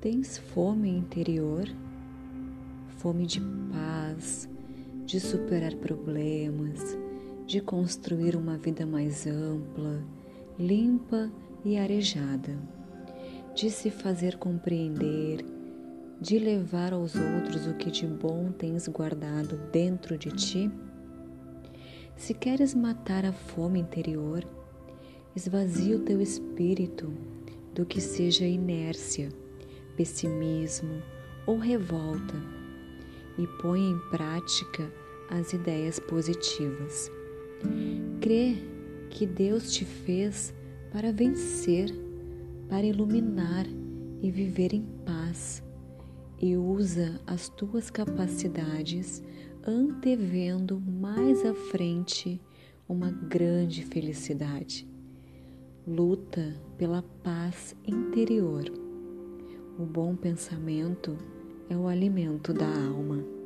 Tens fome interior? Fome de paz, de superar problemas, de construir uma vida mais ampla, limpa e arejada, de se fazer compreender, de levar aos outros o que de bom tens guardado dentro de ti? Se queres matar a fome interior, esvazia o teu espírito do que seja inércia pessimismo ou revolta e põe em prática as ideias positivas. Crê que Deus te fez para vencer, para iluminar e viver em paz e usa as tuas capacidades antevendo mais à frente uma grande felicidade. Luta pela paz interior o bom pensamento é o alimento da alma.